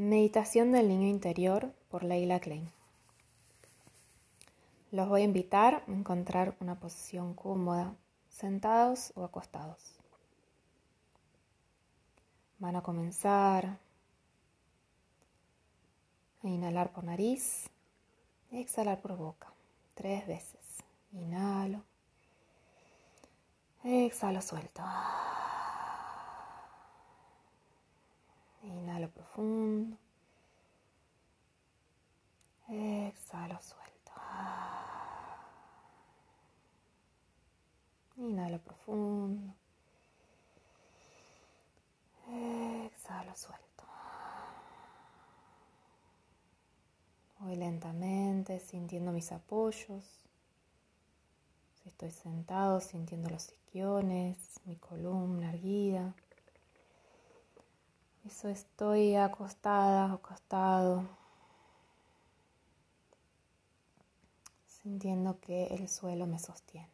Meditación del niño interior por Leila Klein. Los voy a invitar a encontrar una posición cómoda, sentados o acostados. Van a comenzar a inhalar por nariz exhalar por boca tres veces. Inhalo. Exhalo suelto. Inhalo profundo. Exhalo suelto. Inhalo profundo. Exhalo suelto. Voy lentamente sintiendo mis apoyos. Si estoy sentado, sintiendo los isquiones, mi columna erguida. Eso estoy acostada, acostado, sintiendo que el suelo me sostiene.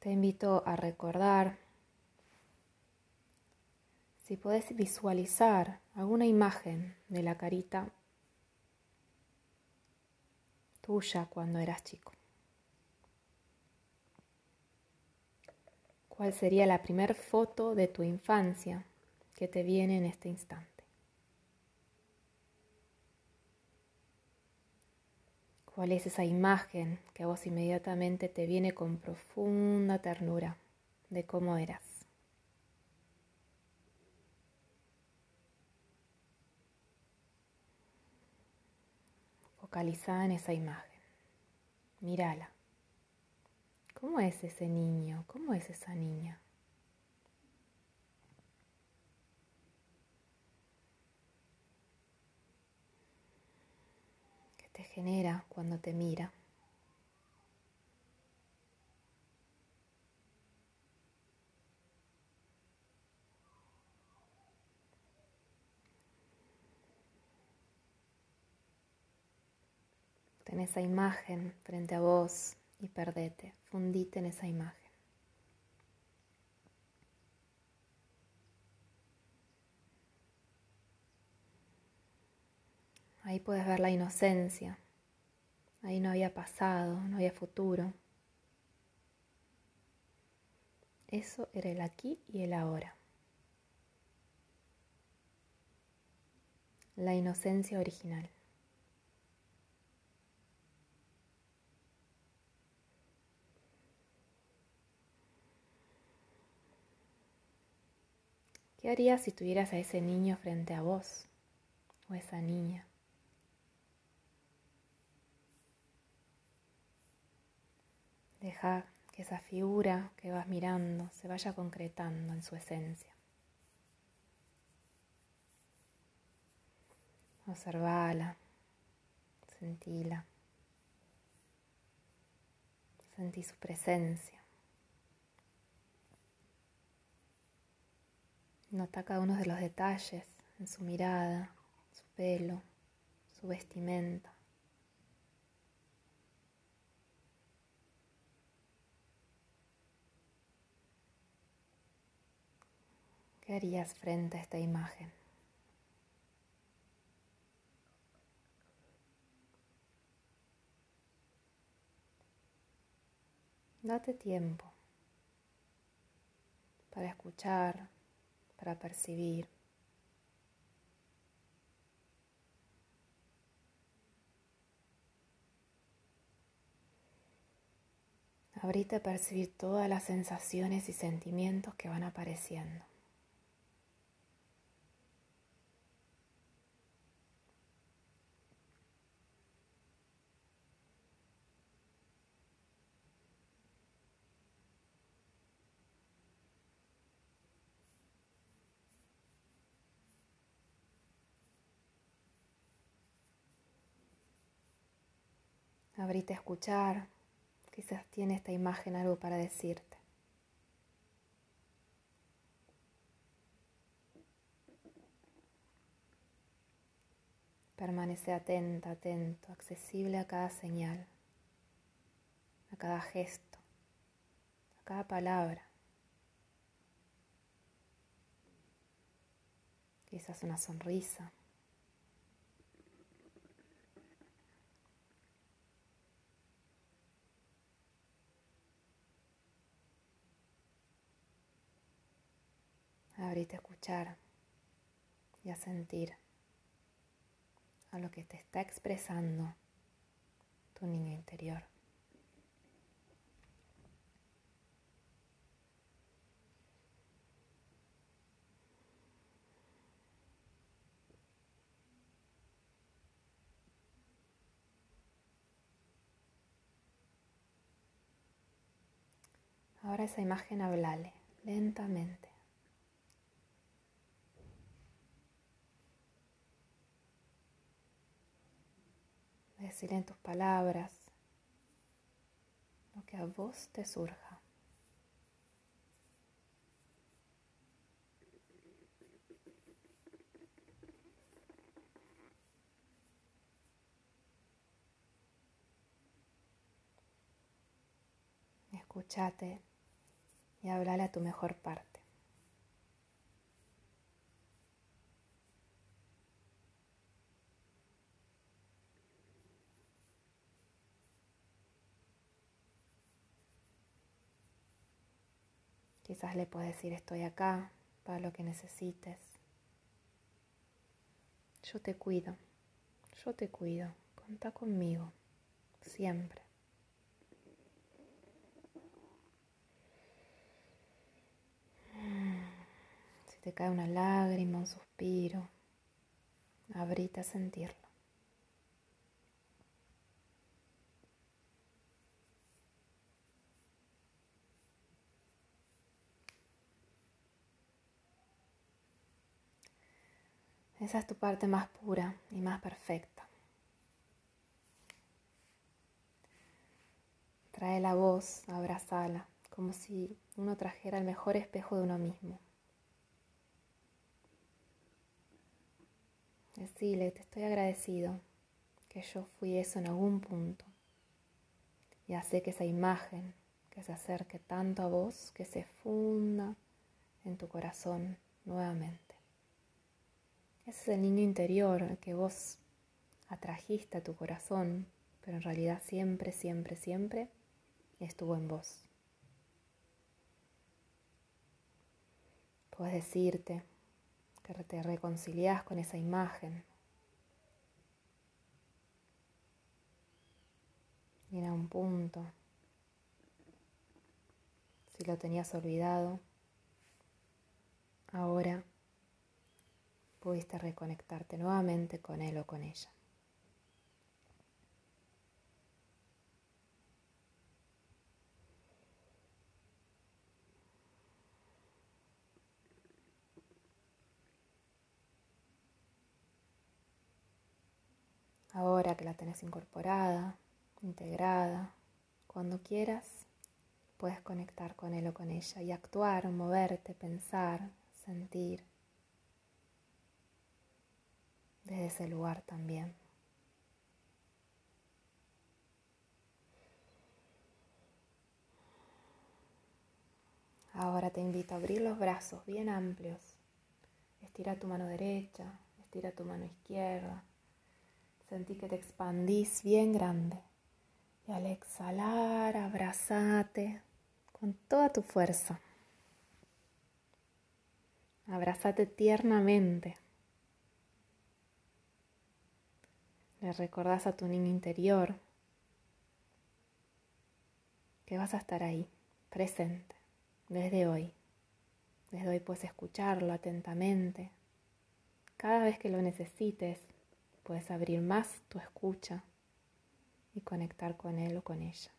Te invito a recordar si puedes visualizar alguna imagen de la carita tuya cuando eras chico? ¿Cuál sería la primer foto de tu infancia que te viene en este instante? ¿Cuál es esa imagen que a vos inmediatamente te viene con profunda ternura de cómo eras? Focaliza en esa imagen. Mírala. ¿Cómo es ese niño? ¿Cómo es esa niña? ¿Qué te genera cuando te mira? Ten esa imagen frente a vos y perdete, fundite en esa imagen. Ahí puedes ver la inocencia. Ahí no había pasado, no había futuro. Eso era el aquí y el ahora. La inocencia original. ¿Qué harías si tuvieras a ese niño frente a vos o esa niña? Deja que esa figura que vas mirando se vaya concretando en su esencia. Observala, sentila, sentí su presencia. Nota cada uno de los detalles en su mirada, su pelo, su vestimenta. ¿Qué harías frente a esta imagen? Date tiempo para escuchar, para percibir. Abrite a percibir todas las sensaciones y sentimientos que van apareciendo. Abrite a escuchar, quizás tiene esta imagen algo para decirte. Permanece atenta, atento, accesible a cada señal. a cada gesto, a cada palabra. Quizás una sonrisa. Abrite a escuchar y a sentir a lo que te está expresando tu niño interior. Ahora esa imagen hablale lentamente. Decir en tus palabras lo que a vos te surja. Escúchate y háblale a tu mejor parte. Quizás le puedes decir estoy acá para lo que necesites. Yo te cuido, yo te cuido, contá conmigo, siempre. Si te cae una lágrima, un suspiro, abrite a sentirlo. Esa es tu parte más pura y más perfecta. Trae la voz, abrazala, como si uno trajera el mejor espejo de uno mismo. Decile, te estoy agradecido que yo fui eso en algún punto. Y hace que esa imagen que se acerque tanto a vos, que se funda en tu corazón nuevamente. Ese es el niño interior que vos atrajiste a tu corazón, pero en realidad siempre, siempre, siempre estuvo en vos. Puedes decirte que te reconciliás con esa imagen. Y en un punto, si lo tenías olvidado, ahora pudiste reconectarte nuevamente con él o con ella. Ahora que la tenés incorporada, integrada, cuando quieras, puedes conectar con él o con ella y actuar, moverte, pensar, sentir desde ese lugar también. Ahora te invito a abrir los brazos bien amplios. Estira tu mano derecha, estira tu mano izquierda. Sentí que te expandís bien grande. Y al exhalar, abrazate con toda tu fuerza. Abrazate tiernamente. Le recordás a tu niño interior que vas a estar ahí, presente, desde hoy. Desde hoy puedes escucharlo atentamente. Cada vez que lo necesites, puedes abrir más tu escucha y conectar con él o con ella.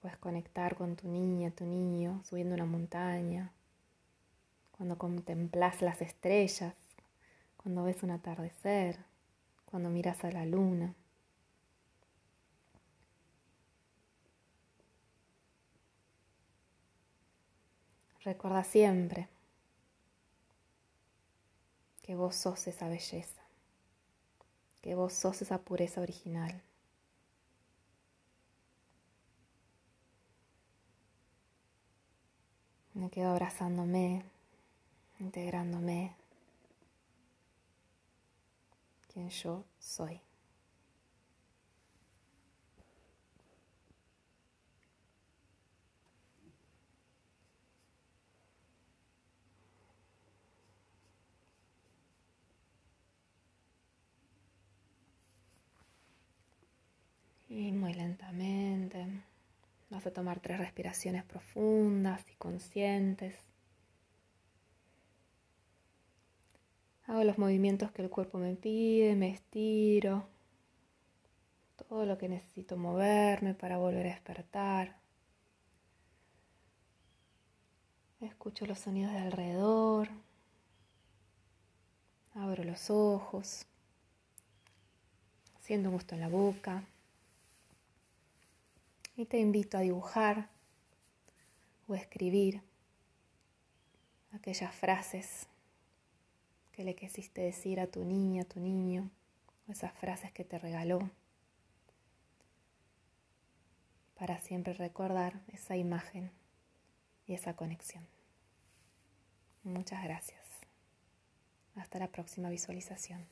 Puedes conectar con tu niña, tu niño, subiendo una montaña, cuando contemplas las estrellas, cuando ves un atardecer, cuando miras a la luna. Recuerda siempre que vos sos esa belleza, que vos sos esa pureza original. Me quedo abrazándome, integrándome, quien yo soy. Y muy lentamente vas a tomar tres respiraciones profundas y conscientes. Hago los movimientos que el cuerpo me pide, me estiro, todo lo que necesito moverme para volver a despertar. Escucho los sonidos de alrededor, abro los ojos, siento un gusto en la boca. Y te invito a dibujar o escribir aquellas frases que le quisiste decir a tu niña, a tu niño, o esas frases que te regaló, para siempre recordar esa imagen y esa conexión. Muchas gracias. Hasta la próxima visualización.